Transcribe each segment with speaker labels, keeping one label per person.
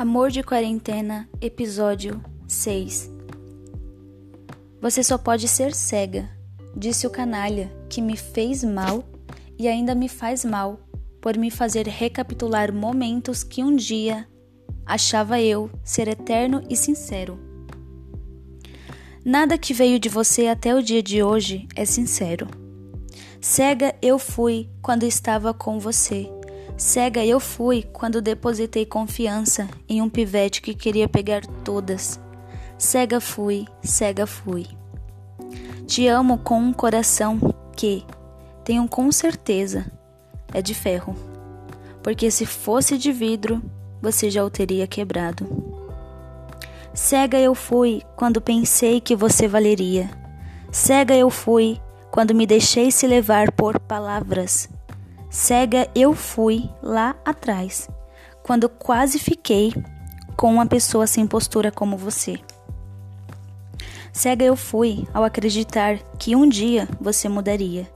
Speaker 1: Amor de Quarentena, episódio 6 Você só pode ser cega, disse o canalha que me fez mal e ainda me faz mal por me fazer recapitular momentos que um dia achava eu ser eterno e sincero. Nada que veio de você até o dia de hoje é sincero. Cega eu fui quando estava com você Cega eu fui quando depositei confiança em um pivete que queria pegar todas. Cega fui, cega fui. Te amo com um coração que, tenho com certeza, é de ferro. Porque se fosse de vidro, você já o teria quebrado. Cega eu fui quando pensei que você valeria. Cega eu fui quando me deixei se levar por palavras Cega eu fui lá atrás, quando quase fiquei com uma pessoa sem postura como você. Cega eu fui ao acreditar que um dia você mudaria.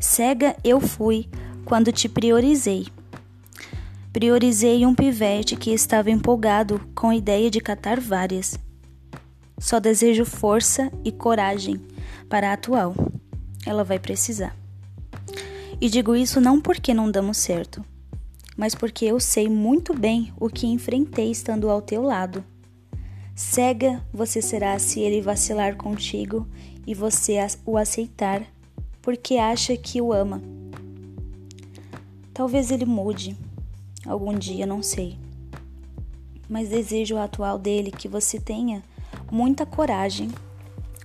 Speaker 1: Cega eu fui quando te priorizei. Priorizei um pivete que estava empolgado com a ideia de catar várias. Só desejo força e coragem para a atual. Ela vai precisar. E digo isso não porque não damos certo, mas porque eu sei muito bem o que enfrentei estando ao teu lado. Cega você será se ele vacilar contigo e você o aceitar, porque acha que o ama. Talvez ele mude, algum dia, não sei. Mas desejo o atual dele que você tenha muita coragem,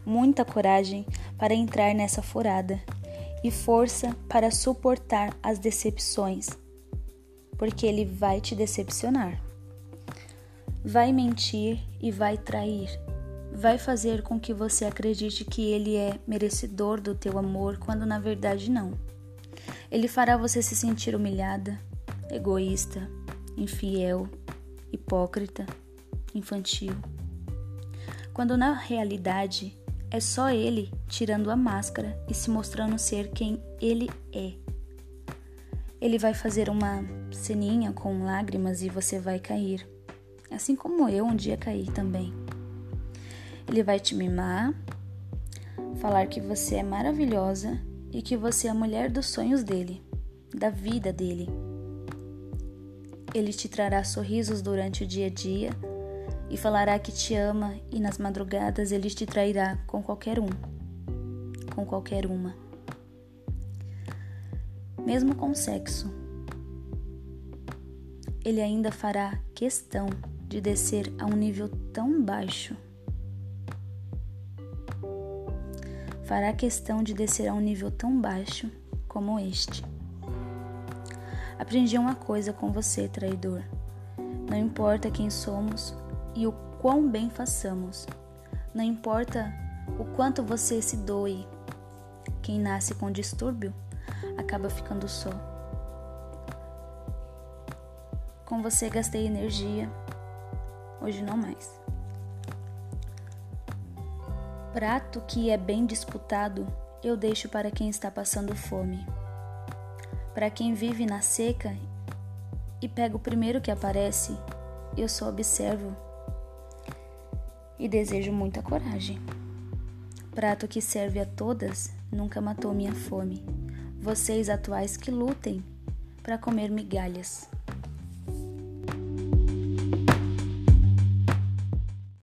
Speaker 1: muita coragem para entrar nessa furada e força para suportar as decepções, porque ele vai te decepcionar. Vai mentir e vai trair. Vai fazer com que você acredite que ele é merecedor do teu amor quando na verdade não. Ele fará você se sentir humilhada, egoísta, infiel, hipócrita, infantil. Quando na realidade é só ele tirando a máscara e se mostrando ser quem ele é. Ele vai fazer uma ceninha com lágrimas e você vai cair, assim como eu um dia caí também. Ele vai te mimar, falar que você é maravilhosa e que você é a mulher dos sonhos dele, da vida dele. Ele te trará sorrisos durante o dia a dia e falará que te ama, e nas madrugadas ele te trairá com qualquer um, com qualquer uma. Mesmo com sexo, ele ainda fará questão de descer a um nível tão baixo. Fará questão de descer a um nível tão baixo como este. Aprendi uma coisa com você, traidor. Não importa quem somos e o quão bem façamos. Não importa o quanto você se doe, quem nasce com distúrbio acaba ficando só. Com você gastei energia, hoje não mais. Prato que é bem disputado, eu deixo para quem está passando fome. Para quem vive na seca e pega o primeiro que aparece, eu só observo e desejo muita coragem. Prato que serve a todas nunca matou minha fome. Vocês atuais que lutem para comer migalhas.